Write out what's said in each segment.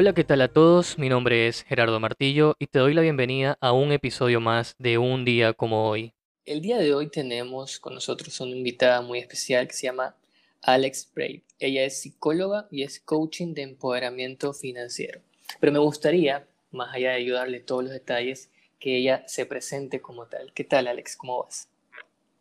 Hola, ¿qué tal a todos? Mi nombre es Gerardo Martillo y te doy la bienvenida a un episodio más de Un día como hoy. El día de hoy tenemos con nosotros una invitada muy especial que se llama Alex Brave. Ella es psicóloga y es coaching de empoderamiento financiero. Pero me gustaría, más allá de ayudarle todos los detalles, que ella se presente como tal. ¿Qué tal, Alex? ¿Cómo vas?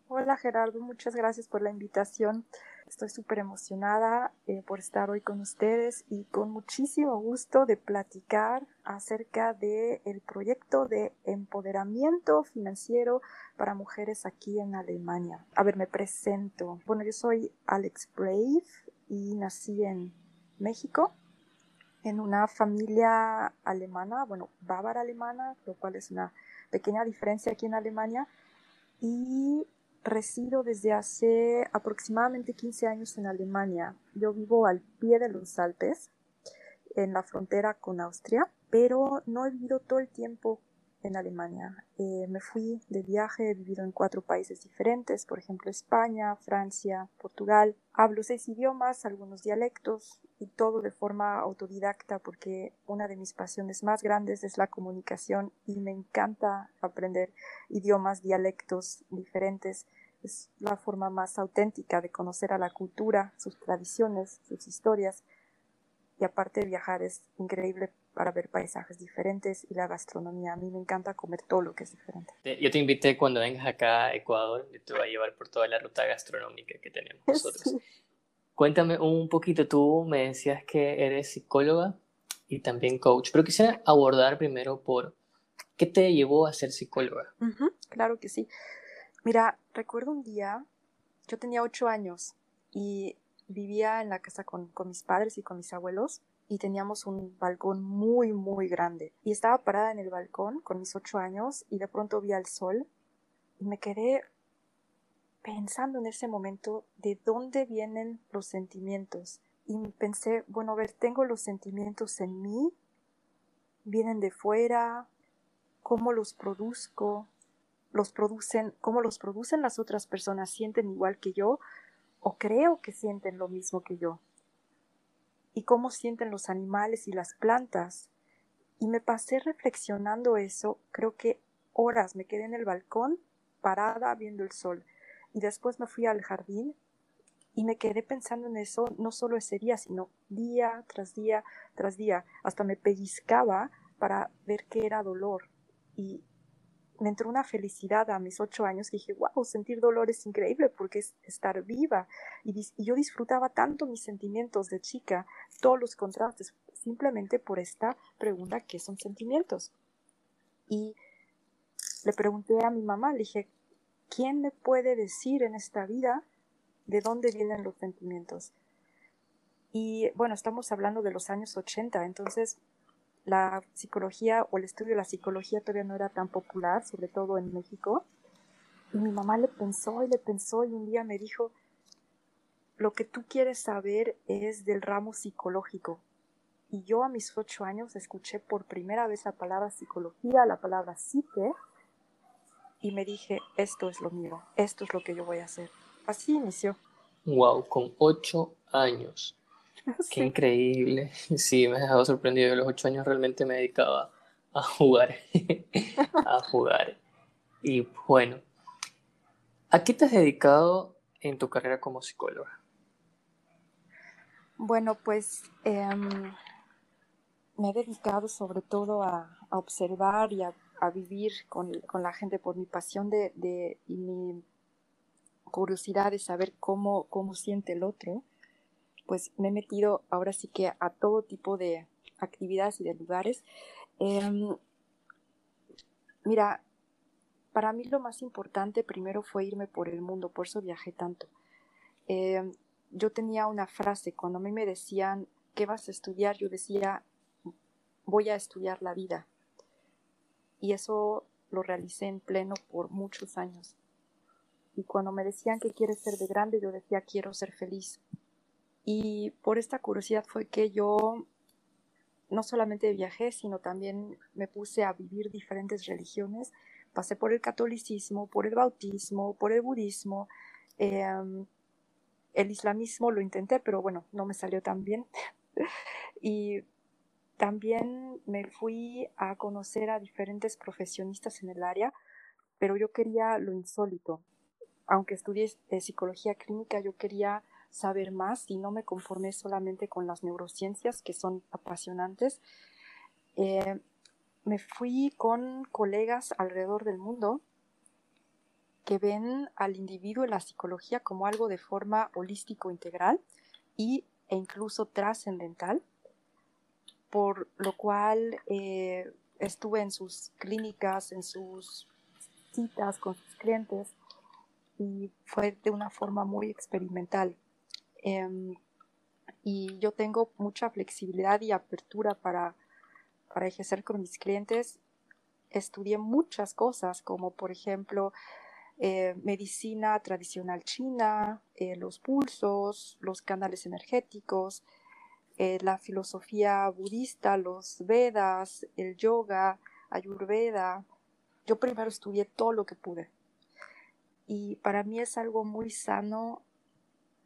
Hola, Gerardo. Muchas gracias por la invitación. Estoy súper emocionada eh, por estar hoy con ustedes y con muchísimo gusto de platicar acerca del el proyecto de empoderamiento financiero para mujeres aquí en Alemania. A ver, me presento. Bueno, yo soy Alex Brave y nací en México en una familia alemana, bueno, bávara alemana, lo cual es una pequeña diferencia aquí en Alemania. Y Resido desde hace aproximadamente 15 años en Alemania. Yo vivo al pie de los Alpes, en la frontera con Austria, pero no he vivido todo el tiempo en Alemania. Eh, me fui de viaje, he vivido en cuatro países diferentes, por ejemplo España, Francia, Portugal. Hablo seis idiomas, algunos dialectos y todo de forma autodidacta porque una de mis pasiones más grandes es la comunicación y me encanta aprender idiomas, dialectos diferentes. Es la forma más auténtica de conocer a la cultura, sus tradiciones, sus historias. Y aparte viajar es increíble para ver paisajes diferentes y la gastronomía. A mí me encanta comer todo lo que es diferente. Yo te invité cuando vengas acá a Ecuador, yo te voy a llevar por toda la ruta gastronómica que tenemos nosotros. Cuéntame un poquito, tú me decías que eres psicóloga y también coach, pero quisiera abordar primero por qué te llevó a ser psicóloga. claro que sí. Mira, recuerdo un día, yo tenía ocho años y vivía en la casa con, con mis padres y con mis abuelos y teníamos un balcón muy, muy grande. Y estaba parada en el balcón con mis ocho años y de pronto vi al sol y me quedé pensando en ese momento de dónde vienen los sentimientos. Y pensé, bueno, a ver, tengo los sentimientos en mí, vienen de fuera, cómo los produzco, los producen, cómo los producen las otras personas, sienten igual que yo o creo que sienten lo mismo que yo y cómo sienten los animales y las plantas. Y me pasé reflexionando eso, creo que horas me quedé en el balcón parada viendo el sol. Y después me fui al jardín y me quedé pensando en eso no solo ese día, sino día tras día tras día. Hasta me pellizcaba para ver qué era dolor. Y me entró una felicidad a mis ocho años que dije, wow, sentir dolor es increíble porque es estar viva. Y, yo disfrutaba tanto mis sentimientos de chica, todos los contrastes, simplemente por esta pregunta, ¿qué son sentimientos? Y le pregunté a mi mamá, le dije, ¿quién me puede decir en esta vida de dónde vienen los sentimientos? Y bueno, estamos hablando de los años 80, entonces la psicología o el estudio de la psicología todavía no era tan popular, sobre todo en México. Y mi mamá le pensó y le pensó y un día me dijo, lo que tú quieres saber es del ramo psicológico. Y yo a mis ocho años escuché por primera vez la palabra psicología, la palabra psique, y me dije, esto es lo mío, esto es lo que yo voy a hacer. Así inició. Wow, con ocho años. Qué increíble. Sí, me ha dejado sorprendido. A los ocho años realmente me dedicaba a jugar. a jugar. Y bueno, ¿a qué te has dedicado en tu carrera como psicóloga? Bueno, pues em, me he dedicado sobre todo a, observar y a, vivir con, la gente por mi pasión de, y mi curiosidad de saber cómo, cómo siente el otro pues me he metido ahora sí que a todo tipo de actividades y de lugares. Em, mira, para mí lo más importante primero fue irme por el mundo, por eso viajé tanto. Em, yo tenía una frase, cuando a mí me decían, ¿qué vas a estudiar? Yo decía, voy a estudiar la vida. Y eso lo realicé en pleno por muchos años. Y cuando me decían que quieres ser de grande, yo decía, quiero ser feliz. Y por esta curiosidad fue que yo no solamente viajé, sino también me puse a vivir diferentes religiones. Pasé por el catolicismo, por el bautismo, por el budismo. Em, el islamismo lo intenté, pero bueno, no me salió tan bien. y también me fui a conocer a diferentes profesionistas en el área, pero yo quería lo insólito. Aunque estudié eh, psicología clínica, yo quería saber más y no me conformé solamente con las neurociencias, que son apasionantes. Eh, me fui con colegas alrededor del mundo que ven al individuo y la psicología como algo de forma holístico integral y, e incluso trascendental por lo cual eh, estuve en sus clínicas, en sus citas con sus clientes y fue de una forma muy experimental. Em, y yo tengo mucha flexibilidad y apertura para, para ejercer con mis clientes. Estudié muchas cosas, como por ejemplo eh, medicina tradicional china, eh, los pulsos, los canales energéticos, eh, la filosofía budista, los Vedas, el yoga, Ayurveda. Yo primero estudié todo lo que pude. Y para mí es algo muy sano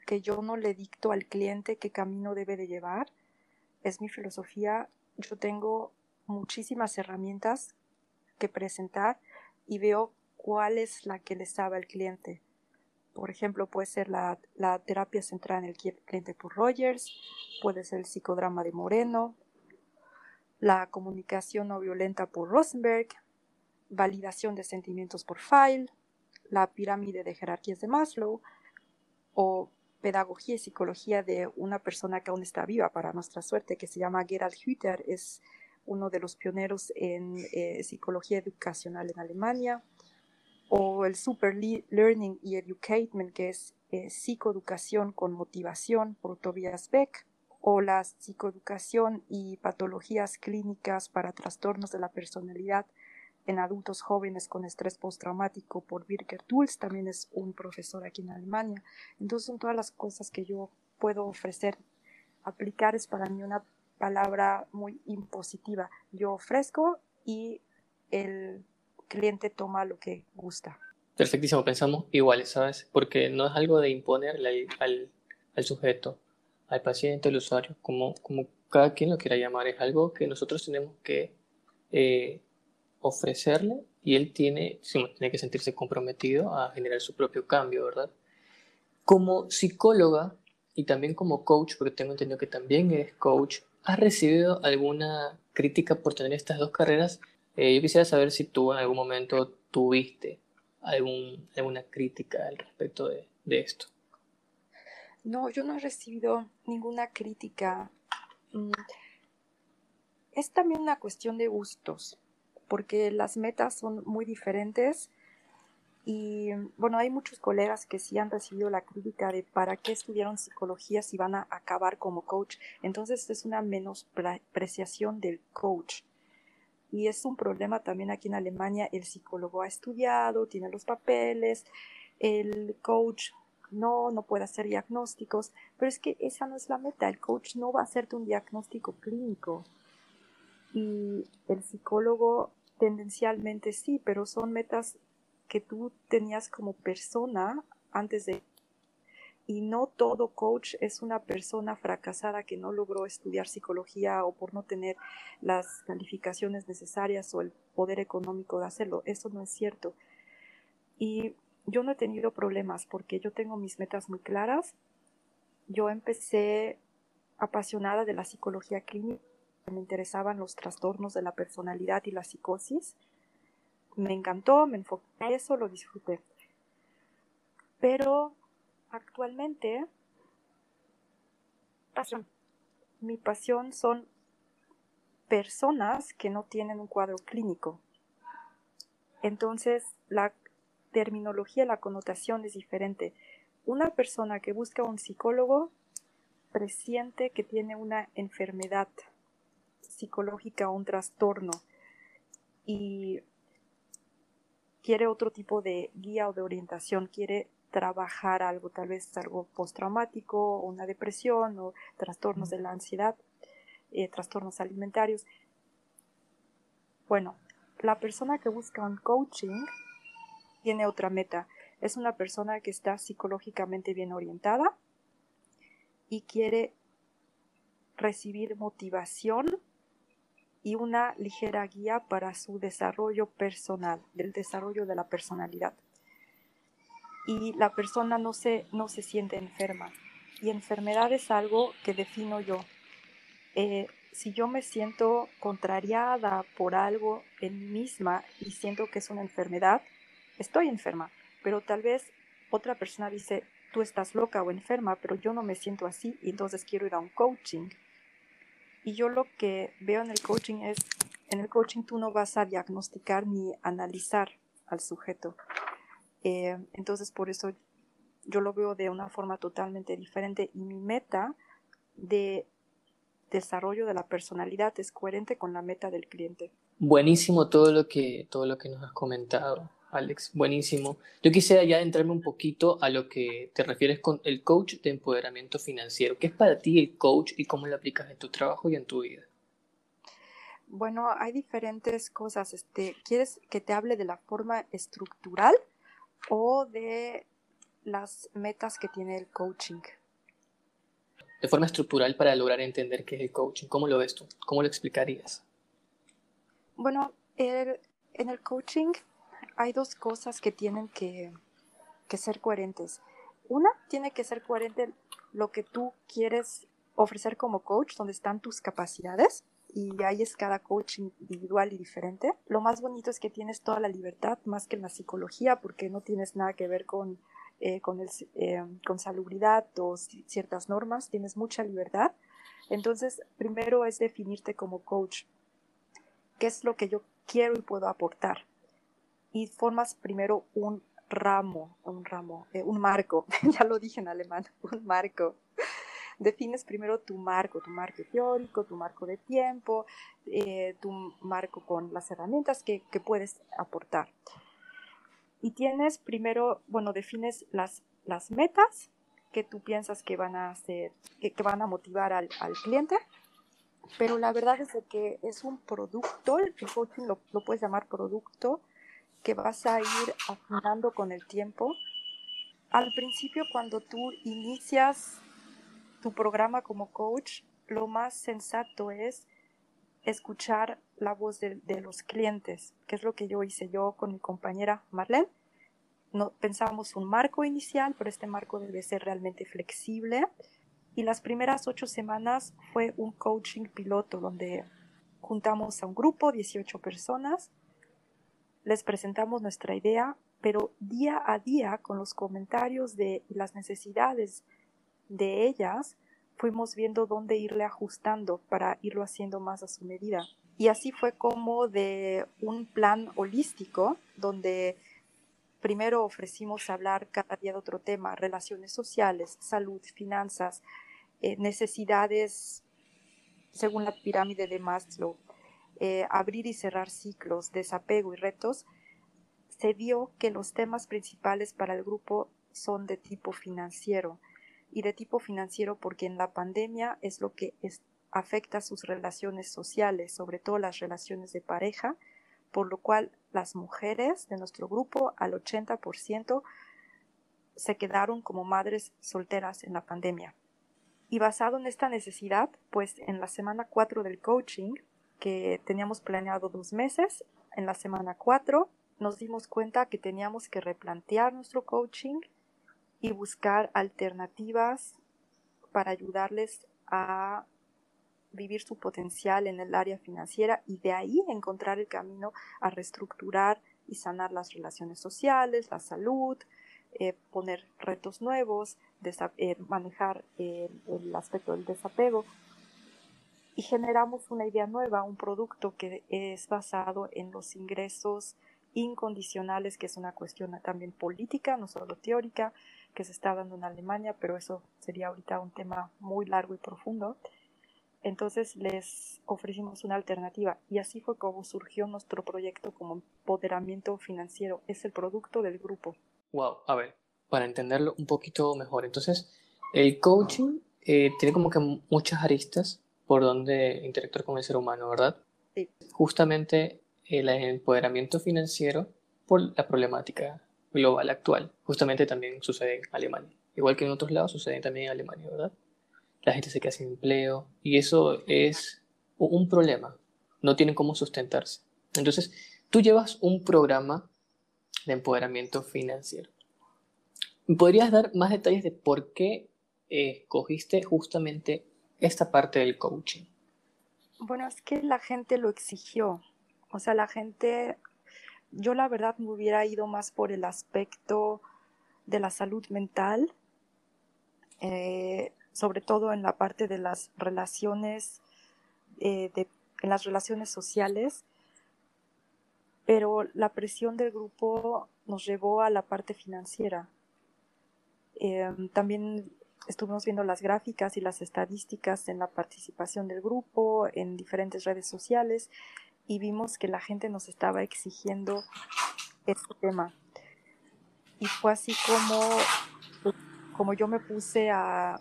que yo no le dicto al cliente qué camino debe de llevar. Es mi filosofía. Yo tengo muchísimas herramientas que presentar y veo cuál es la que le sabe al cliente. Por ejemplo, puede ser la, terapia centrada en el cliente por Rogers, puede ser el psicodrama de Moreno, la comunicación no violenta por Rosenberg, validación de sentimientos por File, la pirámide de jerarquías de Maslow o pedagogía y psicología de una persona que aún está viva para nuestra suerte, que se llama Gerald Hüther, es uno de los pioneros en eh, psicología educacional en Alemania. O el Super Learning y Education, que es eh, psicoeducación con motivación por Tobias Beck, o la psicoeducación y patologías clínicas para trastornos de la personalidad en adultos jóvenes con estrés postraumático por Birker Tools, también es un profesor aquí en Alemania. Entonces son todas las cosas que yo puedo ofrecer. Aplicar es para mí una palabra muy impositiva. Yo ofrezco y el cliente toma lo que gusta. Perfectísimo, pensamos iguales, ¿sabes? Porque no es algo de imponerle al, al, sujeto, al paciente, al usuario, como, como cada quien lo quiera llamar, es algo que nosotros tenemos que eh, ofrecerle y él tiene, tiene que sentirse comprometido a generar su propio cambio, ¿verdad? Como psicóloga y también como coach, porque tengo entendido que también eres coach, ¿has recibido alguna crítica por tener estas dos carreras eh, yo quisiera saber si tú en algún momento tuviste algún, alguna crítica al respecto de, esto. No, yo no he recibido ninguna crítica. Mm, es también una cuestión de gustos, porque las metas son muy diferentes y bueno, hay muchos colegas que sí han recibido la crítica de para qué estudiaron psicología si van a acabar como coach. Entonces es una menospreciación del coach y es un problema también aquí en Alemania. El psicólogo ha estudiado, tiene los papeles, el coach no, no puede hacer diagnósticos, pero es que esa no es la meta. El coach no va a hacerte un diagnóstico clínico y el psicólogo tendencialmente sí, pero son metas que tú tenías como persona antes de y no todo coach es una persona fracasada que no logró estudiar psicología o por no tener las calificaciones necesarias o el poder económico de hacerlo. Eso no es cierto. Y yo no he tenido problemas porque yo tengo mis metas muy claras. Yo empecé apasionada de la psicología clínica, me interesaban los trastornos de la personalidad y la psicosis. Me encantó, me enfoqué en eso, lo disfruté. Pero Actualmente, mi pasión son personas que no tienen un cuadro clínico. Entonces, la terminología, la connotación es diferente. Una persona que busca un psicólogo presiente que tiene una enfermedad psicológica o un trastorno y quiere otro tipo de guía o de orientación, quiere trabajar algo, tal vez algo postraumático, una depresión o trastornos de la ansiedad, eh, trastornos alimentarios. Bueno, la persona que busca un coaching tiene otra meta. Es una persona que está psicológicamente bien orientada y quiere recibir motivación y una ligera guía para su desarrollo personal, del desarrollo de la personalidad. Y la persona no se, no se siente enferma. Y enfermedad es algo que defino yo. Eh, si yo me siento contrariada por algo en mí misma y siento que es una enfermedad, estoy enferma. Pero tal vez otra persona dice, tú estás loca o enferma, pero yo no me siento así y entonces quiero ir a un coaching. Y yo lo que veo en el coaching es, en el coaching tú no vas a diagnosticar ni analizar al sujeto. Eh, entonces por eso yo lo veo de una forma totalmente diferente y mi meta de desarrollo de la personalidad es coherente con la meta del cliente. Buenísimo todo lo que, todo lo que nos has comentado. Alex, buenísimo. Yo quisiera ya entrarme un poquito a lo que te refieres con el coach de empoderamiento financiero. ¿Qué es para ti el coach y cómo lo aplicas en tu trabajo y en tu vida? Bueno, hay diferentes cosas. Este, ¿Quieres que te hable de la forma estructural o de las metas que tiene el coaching? De forma estructural para lograr entender qué es el coaching. ¿Cómo lo ves tú? ¿Cómo lo explicarías? Bueno, en el coaching hay dos cosas que tienen que, ser coherentes. Una, tiene que ser coherente lo que tú quieres ofrecer como coach, donde están tus capacidades, y ahí es cada coach individual y diferente. Lo más bonito es que tienes toda la libertad, más que en la psicología, porque no tienes nada que ver con, eh, con, el, eh, con salubridad o ciertas normas, tienes mucha libertad. Entonces, primero es definirte como coach. ¿Qué es lo que yo quiero y puedo aportar? Y formas primero un ramo, un ramo, eh, un marco, ya lo dije en alemán, un marco. Defines primero tu marco, tu marco teórico, tu marco de tiempo, eh, tu marco con las herramientas que, puedes aportar. Y tienes primero, bueno, defines las, las metas que tú piensas que van a hacer, que, van a motivar al, cliente, pero la verdad es que es un producto, el coaching lo, lo puedes llamar producto, que vas a ir afinando con el tiempo. Al principio, cuando tú inicias tu programa como coach, lo más sensato es escuchar la voz de, los clientes, que es lo que yo hice yo con mi compañera Marlene. No, pensamos un marco inicial, pero este marco debe ser realmente flexible. Y las primeras ocho semanas fue un coaching piloto donde juntamos a un grupo, 18 personas, les presentamos nuestra idea, pero día a día con los comentarios de las necesidades de ellas, fuimos viendo dónde irle ajustando para irlo haciendo más a su medida. Y así fue como de un plan holístico, donde primero ofrecimos hablar cada día de otro tema, relaciones sociales, salud, finanzas, eh, necesidades según la pirámide de Maslow, eh, abrir y cerrar ciclos, desapego y retos, se vio que los temas principales para el grupo son de tipo financiero y de tipo financiero porque en la pandemia es lo que afecta sus relaciones sociales, sobre todo las relaciones de pareja, por lo cual las mujeres de nuestro grupo al 80% se quedaron como madres solteras en la pandemia. Y basado en esta necesidad, pues en la semana 4 del coaching que teníamos planeado dos meses. En la semana cuatro nos dimos cuenta que teníamos que replantear nuestro coaching y buscar alternativas para ayudarles a vivir su potencial en el área financiera y de ahí encontrar el camino a reestructurar y sanar las relaciones sociales, la salud, eh, poner retos nuevos, eh, manejar el aspecto del desapego y generamos una idea nueva, un producto que es basado en los ingresos incondicionales, que es una cuestión también política, no solo teórica, que se está dando en Alemania, pero eso sería ahorita un tema muy largo y profundo. Entonces les ofrecimos una alternativa y así fue como surgió nuestro proyecto como empoderamiento financiero. Es el producto del grupo. Wow, a ver, para entenderlo un poquito mejor. Entonces, el coaching eh, tiene como que muchas aristas por donde interactuar con el ser humano, ¿verdad? Sí. Justamente el empoderamiento financiero por la problemática global actual. Justamente también sucede en Alemania. Igual que en otros lados, sucede también en Alemania, ¿verdad? La gente se queda sin empleo y eso es un problema. no tienen cómo sustentarse. Entonces, tú llevas un programa de empoderamiento financiero. ¿Podrías dar más detalles de por qué eh, escogiste justamente esta parte del coaching? Bueno, es que la gente lo exigió. O sea, la gente, yo la verdad me hubiera ido más por el aspecto de la salud mental, eh, sobre todo en la parte de las relaciones, eh, de, en las relaciones sociales, pero la presión del grupo nos llevó a la parte financiera. Em, también estuvimos viendo las gráficas y las estadísticas en la participación del grupo en diferentes redes sociales y vimos que la gente nos estaba exigiendo este tema. Y fue así como, como yo me puse a,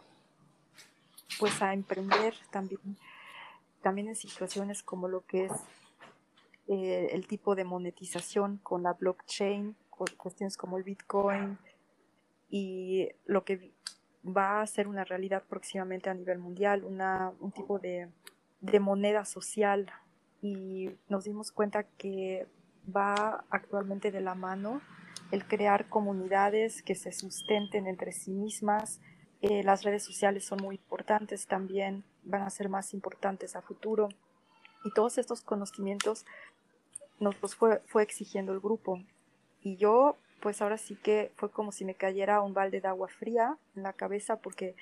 pues a emprender también, también en situaciones como lo que es eh, el tipo de monetización con la blockchain, cuestiones como el Bitcoin y lo que va a ser una realidad próximamente a nivel mundial, una, un tipo de, de moneda social y nos dimos cuenta que va actualmente de la mano el crear comunidades que se sustenten entre sí mismas. Eh, las redes sociales son muy importantes también, van a ser más importantes a futuro. Y todos estos conocimientos nos los fue, fue exigiendo el grupo. Y yo pues ahora sí que fue como si me cayera un balde de agua fría en la cabeza porque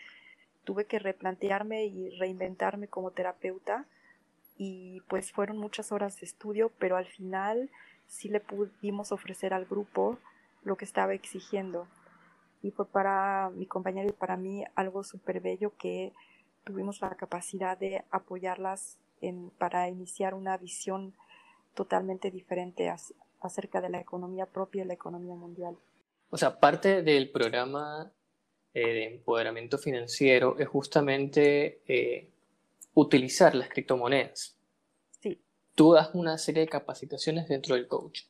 tuve que replantearme y reinventarme como terapeuta y pues fueron muchas horas de estudio, pero al final sí le pudimos ofrecer al grupo lo que estaba exigiendo. Y fue para mi compañero y para mí algo súper bello que tuvimos la capacidad de apoyarlas en, para iniciar una visión totalmente diferente acerca de la economía propia y la economía mundial. O sea, parte del programa eh, de empoderamiento financiero es justamente eh, utilizar las criptomonedas. Sí. Tú das una serie de capacitaciones dentro del coach.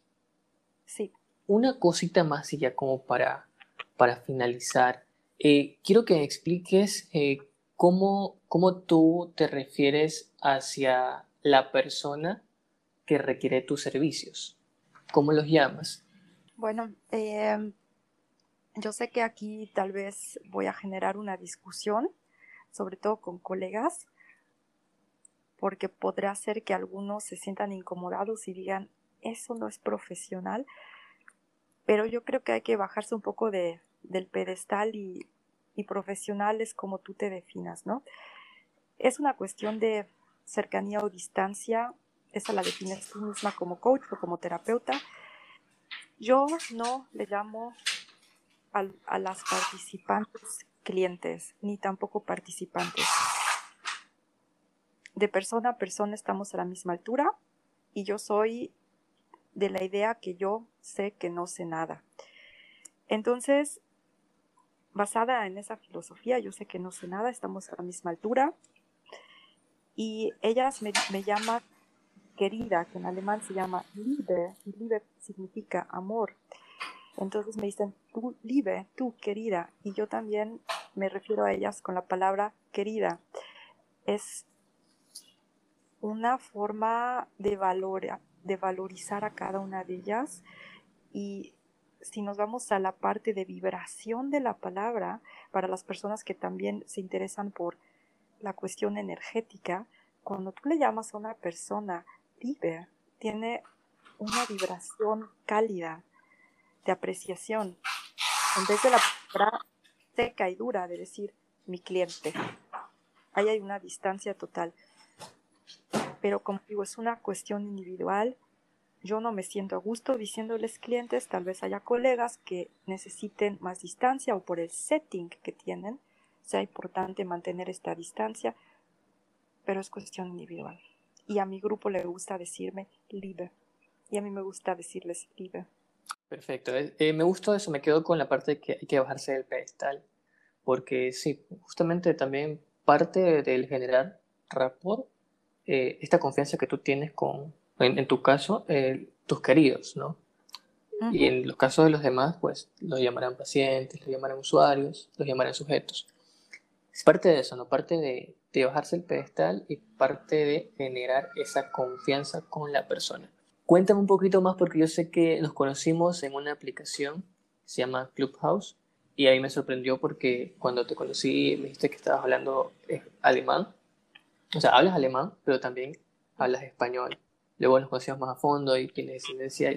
Sí. Una cosita más y ya como para, para finalizar. Eh, quiero que me expliques cómo, cómo tú te refieres hacia la persona que requiere tus servicios. ¿Cómo los llamas? Bueno, em, yo sé que aquí tal vez voy a generar una discusión, sobre todo con colegas, porque podrá ser que algunos se sientan incomodados y digan, eso no es profesional, pero yo creo que hay que bajarse un poco de, del pedestal y, y profesional es como tú te definas, ¿no? Es una cuestión de cercanía o distancia esa la defines tú misma como coach o como terapeuta. Yo no le llamo a, las participantes clientes, ni tampoco participantes. De persona a persona estamos a la misma altura y yo soy de la idea que yo sé que no sé nada. Entonces, basada en esa filosofía, yo sé que no sé nada, estamos a la misma altura y ellas me, me llaman querida, que en alemán se llama Liebe, y Liebe significa amor. Entonces me dicen, tú, Liebe, tú, querida, y yo también me refiero a ellas con la palabra querida. Es una forma de, valor, de valorizar a cada una de ellas y si nos vamos a la parte de vibración de la palabra, para las personas que también se interesan por la cuestión energética, cuando tú le llamas a una persona tiene una vibración cálida de apreciación, en vez de la palabra seca y dura de decir mi cliente. Ahí hay una distancia total. Pero como digo, es una cuestión individual. Yo no me siento a gusto diciéndoles clientes, tal vez haya colegas que necesiten más distancia o por el setting que tienen, sea importante mantener esta distancia, pero es cuestión individual y a mi grupo le gusta decirme Liebe y a mí me gusta decirles Liebe. Perfecto, eh, eh, me gustó eso, me quedo con la parte de que hay que bajarse del pedestal, porque sí, justamente también parte del generar rapport, eh, esta confianza que tú tienes con, en, tu caso, tus queridos, ¿no? Y en los casos de los demás, pues los llamarán pacientes, los llamarán usuarios, los llamarán sujetos. Es parte de eso, ¿no? Parte de, de bajarse el pedestal y parte de generar esa confianza con la persona. Cuéntame un poquito más porque yo sé que nos conocimos en una aplicación que se llama Clubhouse y ahí me sorprendió porque cuando te conocí me dijiste que estabas hablando eh, alemán. O sea, hablas alemán, pero también hablas español. Luego nos conocimos más a fondo y tienes descendencia y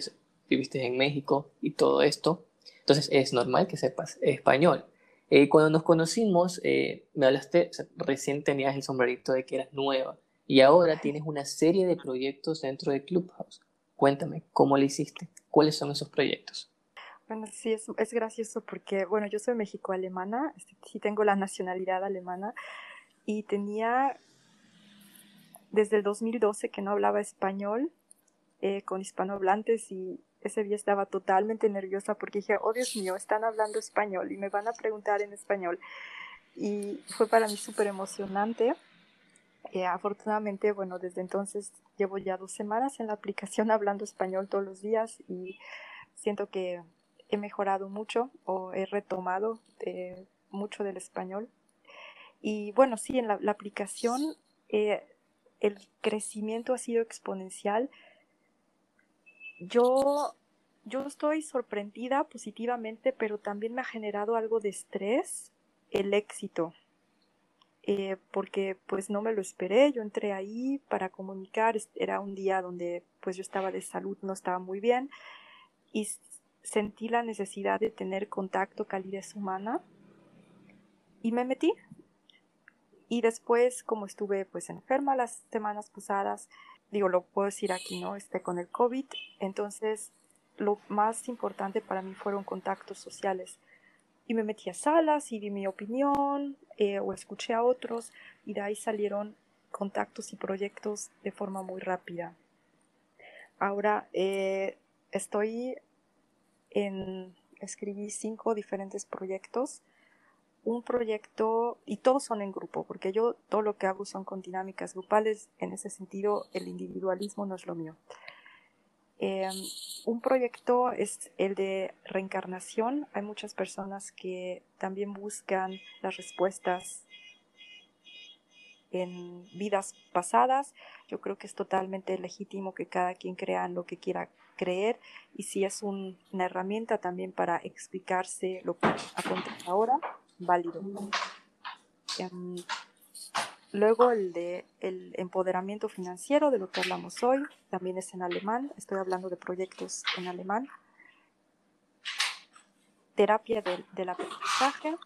viviste en México y todo esto. Entonces es normal que sepas español. Eh, cuando nos conocimos, eh, me hablaste, recién tenías el sombrerito de que eras nueva y ahora tienes una serie de proyectos dentro de Clubhouse. Cuéntame, ¿cómo lo hiciste? ¿Cuáles son esos proyectos? Bueno, sí, es, es gracioso porque, bueno, yo soy mexico-alemana, este, sí tengo la nacionalidad alemana y tenía desde el 2012 que no hablaba español eh, con hispanohablantes y ese día estaba totalmente nerviosa porque dije, oh Dios mío, están hablando español y me van a preguntar en español. Y fue para mí súper emocionante eh, afortunadamente, bueno, desde entonces llevo ya dos semanas en la aplicación hablando español todos los días y siento que he mejorado mucho o he retomado eh, mucho del español. Y bueno, sí, en la, aplicación eh, el crecimiento ha sido exponencial. Yo, yo estoy sorprendida positivamente, pero también me ha generado algo de estrés el éxito eh, porque pues no me lo esperé, yo entré ahí para comunicar, era un día donde pues yo estaba de salud, no estaba muy bien y sentí la necesidad de tener contacto, calidez humana y me metí. Y después, como estuve pues enferma las semanas pasadas, digo, lo puedo decir aquí, ¿no? Este, con el COVID, entonces lo más importante para mí fueron contactos sociales y me metí a salas y di mi opinión eh, o escuché a otros y de ahí salieron contactos y proyectos de forma muy rápida. Ahora eh, estoy en, escribí cinco diferentes proyectos. Un proyecto, y todos son en grupo, porque yo todo lo que hago son con dinámicas grupales, en ese sentido el individualismo no es lo mío. Em, un proyecto es el de reencarnación. Hay muchas personas que también buscan las respuestas en vidas pasadas. Yo creo que es totalmente legítimo que cada quien crea lo que quiera creer y si es una herramienta también para explicarse lo que acontece ahora, válido. Luego el de el empoderamiento financiero, de lo que hablamos hoy, también es en alemán, estoy hablando de proyectos en alemán. Terapia del, del aprendizaje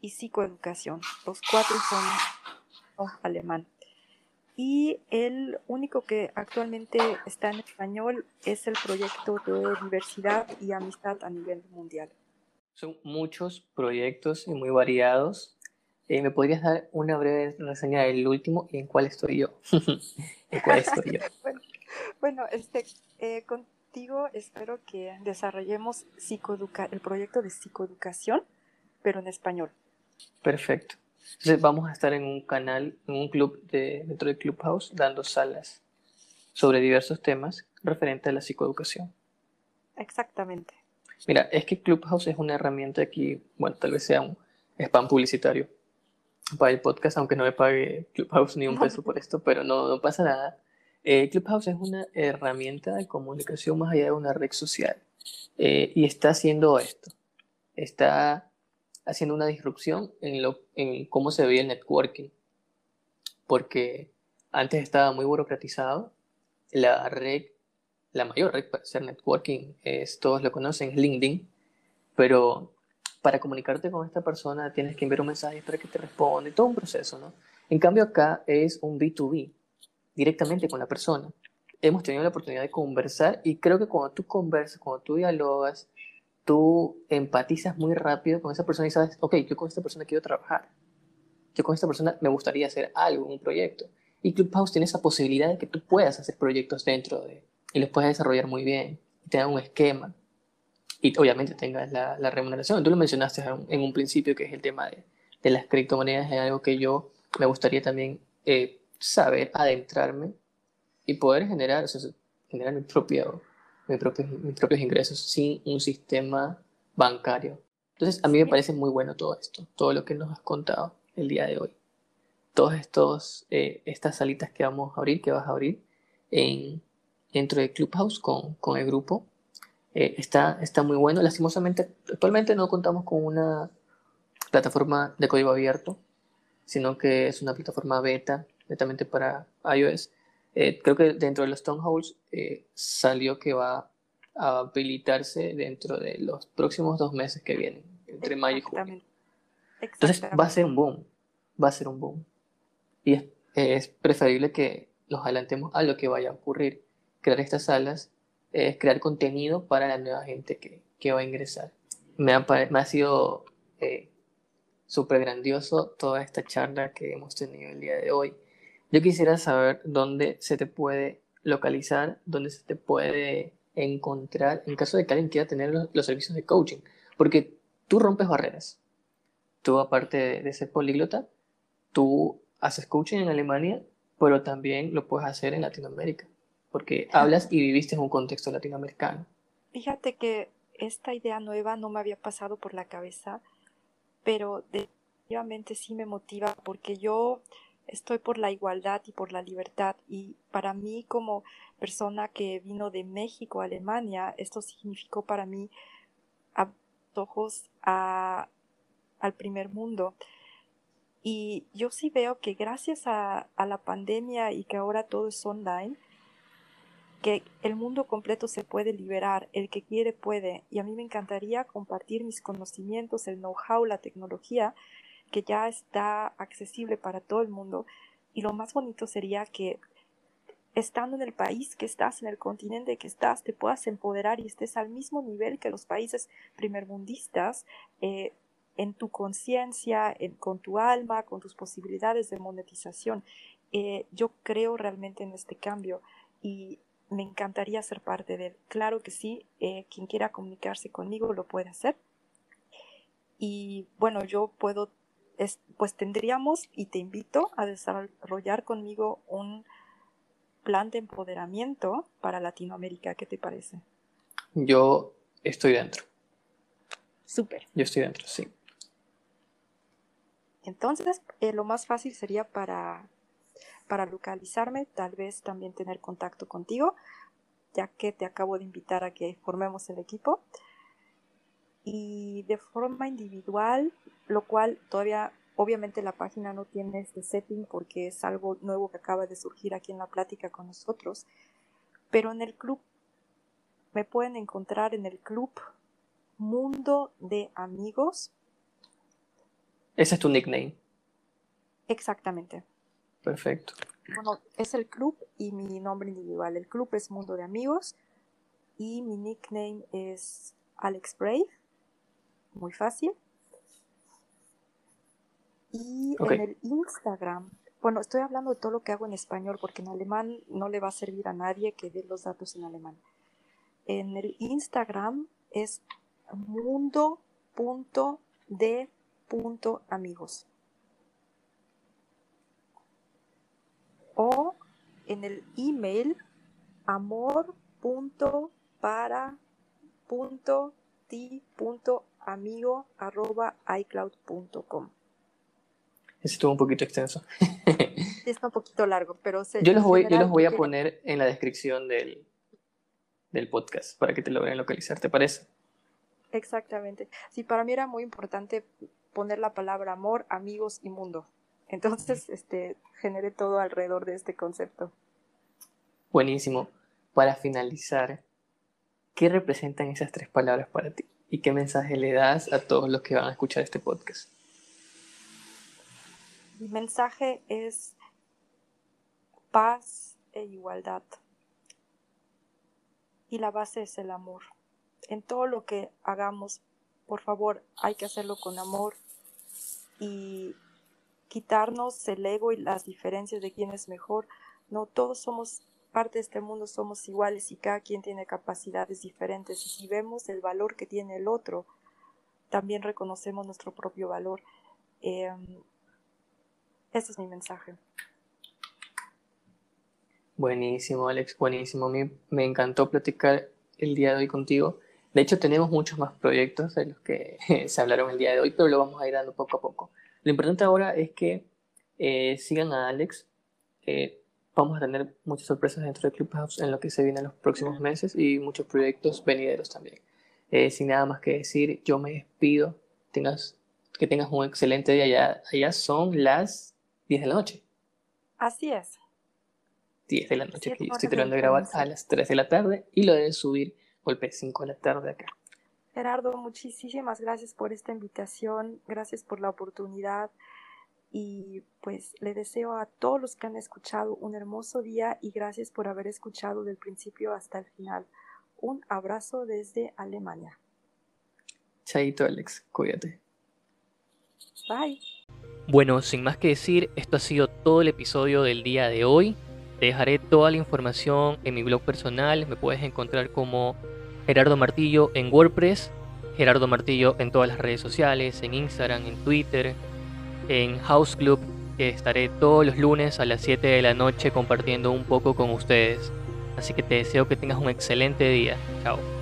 y psicoeducación. Los cuatro son alemán. Y el único que actualmente está en español es el proyecto de diversidad y amistad a nivel mundial. Son muchos proyectos y muy variados eh, ¿Me podrías dar una breve reseña del último y en cuál estoy yo? ¿En cuál estoy yo? bueno, este, eh, contigo espero que desarrollemos el proyecto de psicoeducación, pero en español. Perfecto. Entonces vamos a estar en un canal, en un club de, dentro de Clubhouse, dando salas sobre diversos temas referentes a la psicoeducación. Exactamente. Mira, es que Clubhouse es una herramienta aquí, bueno, tal vez sea un spam publicitario, para el podcast, aunque no me pague Clubhouse ni un peso por esto, pero no, no pasa nada. Eh, Clubhouse es una herramienta de comunicación más allá de una red social eh, y está haciendo esto. Está haciendo una disrupción en, lo, en cómo se ve el networking, porque antes estaba muy burocratizado. La red, la mayor red para hacer networking, es, todos lo conocen, es LinkedIn, pero para comunicarte con esta persona tienes que enviar un mensaje para que te responda, todo un proceso, ¿no? En cambio acá es un B2B, directamente con la persona. Hemos tenido la oportunidad de conversar y creo que cuando tú conversas, cuando tú dialogas, tú empatizas muy rápido con esa persona y sabes, ok, yo con esta persona quiero trabajar. Yo con esta persona me gustaría hacer algo, un proyecto. Y Clubhouse tiene esa posibilidad de que tú puedas hacer proyectos dentro de y los puedas desarrollar muy bien y te da un esquema y obviamente tengas la, la, remuneración. Tú lo mencionaste en un principio, que es el tema de, de las criptomonedas, es algo que yo me gustaría también eh, saber, adentrarme y poder generar, o sea, generar mi propio, mi propio, mis propios ingresos sin un sistema bancario. Entonces, a mí me parece muy bueno todo esto, todo lo que nos has contado. el día de hoy. Todas estos, eh, estas salitas que vamos a abrir, que vas a abrir en, dentro de Clubhouse con, con el grupo, eh, está, está muy bueno. Lastimosamente, actualmente no contamos con una plataforma de código abierto, sino que es una plataforma beta, netamente para iOS. Eh, creo que dentro de los Stoneholes eh, salió que va a habilitarse dentro de los próximos dos meses que vienen, entre mayo y junio. Entonces va a ser un boom, va a ser un boom. Y es, preferible que los adelantemos a lo que vaya a ocurrir. Crear estas salas es crear contenido para la nueva gente que, que va a ingresar. Me ha, me ha sido eh, súper grandioso toda esta charla que hemos tenido el día de hoy. Yo quisiera saber dónde se te puede localizar, dónde se te puede encontrar en caso de que alguien quiera tener los, servicios de coaching, porque tú rompes barreras. Tú, aparte de, ser políglota, tú haces coaching en Alemania, pero también lo puedes hacer en Latinoamérica, porque hablas y viviste en un contexto latinoamericano. Fíjate que esta idea nueva no me había pasado por la cabeza pero definitivamente sí me motiva porque yo estoy por la igualdad y por la libertad y para mí como persona que vino de México a Alemania, esto significó para mí a ojos a, al primer mundo. Y yo sí veo que gracias a, a la pandemia y que ahora todo es online, que el mundo completo se puede liberar, el que quiere puede, y a mí me encantaría compartir mis conocimientos, el know-how, la tecnología, que ya está accesible para todo el mundo, y lo más bonito sería que estando en el país que estás, en el continente que estás, te puedas empoderar y estés al mismo nivel que los países primermundistas, eh, en tu conciencia, con tu alma, con tus posibilidades de monetización. Eh, yo creo realmente en este cambio me encantaría ser parte de él. Claro que sí, eh, quien quiera comunicarse conmigo lo puede hacer. Y bueno, yo puedo, pues tendríamos y te invito a desarrollar conmigo un plan de empoderamiento para Latinoamérica. ¿Qué te parece? Yo estoy dentro. Súper. Yo estoy dentro, sí. Entonces, eh, lo más fácil sería para para localizarme, tal vez también tener contacto contigo, ya que te acabo de invitar a que formemos el equipo. Y de forma individual, lo cual todavía, obviamente la página no tiene este setting porque es algo nuevo que acaba de surgir aquí en la plática con nosotros, pero en el club me pueden encontrar en el club Mundo de Amigos. Ese es tu nickname. Exactamente. Perfecto. Bueno, es el club y mi nombre individual. El club es Mundo de Amigos y mi nickname es Alex Brave. Muy fácil. Y en el Instagram, bueno, estoy hablando de todo lo que hago en español porque en alemán no le va a servir a nadie que dé los datos en alemán. En el Instagram es mundo.de.amigos. o en el email amor.para.ti.amigo.icloud.com. Ese estuvo un poquito extenso. Está un poquito largo, pero yo los voy, yo los voy a poner en la descripción del, del podcast para que te logren localizar, ¿te parece? Exactamente. Sí, para mí era muy importante poner la palabra amor, amigos y mundo. Entonces, este, generé todo alrededor de este concepto. Buenísimo. Para finalizar, ¿qué representan esas tres palabras para ti? ¿Y qué mensaje le das a todos los que van a escuchar este podcast? Mi mensaje es paz e igualdad. Y la base es el amor. En todo lo que hagamos, por favor, hay que hacerlo con amor y quitarnos el ego y las diferencias de quién es mejor. No, todos somos parte de este mundo, somos iguales y cada quien tiene capacidades diferentes. Y si vemos el valor que tiene el otro, también reconocemos nuestro propio valor. Em, ese es mi mensaje. Buenísimo, Alex, buenísimo. Me, me encantó platicar el día de hoy contigo. De hecho, tenemos muchos más proyectos de los que se hablaron el día de hoy, pero lo vamos a ir dando poco a poco. Lo importante ahora es que eh, sigan a Alex. vamos a tener muchas sorpresas dentro de Clubhouse en lo que se viene en los próximos meses y muchos proyectos venideros también. sin nada más que decir, yo me despido. Tengas, que tengas un excelente día. Ya, allá son las 10 de la noche. Así es. 10 de la noche que yo estoy tratando de grabar a las 3 de la tarde y lo de subir golpe 5 de la tarde acá. Gerardo, muchísimas gracias por esta invitación, gracias por la oportunidad y pues le deseo a todos los que han escuchado un hermoso día y gracias por haber escuchado del principio hasta el final. Un abrazo desde Alemania. Chaito Alex, cuídate. Bye. Bueno, sin más que decir, esto ha sido todo el episodio del día de hoy. Te dejaré toda la información en mi blog personal. Me puedes encontrar como Gerardo Martillo en WordPress, Gerardo Martillo en todas las redes sociales, en Instagram, en Twitter, en House Club, que estaré todos los lunes a las 7 de la noche compartiendo un poco con ustedes. Así que te deseo que tengas un excelente día. Chao.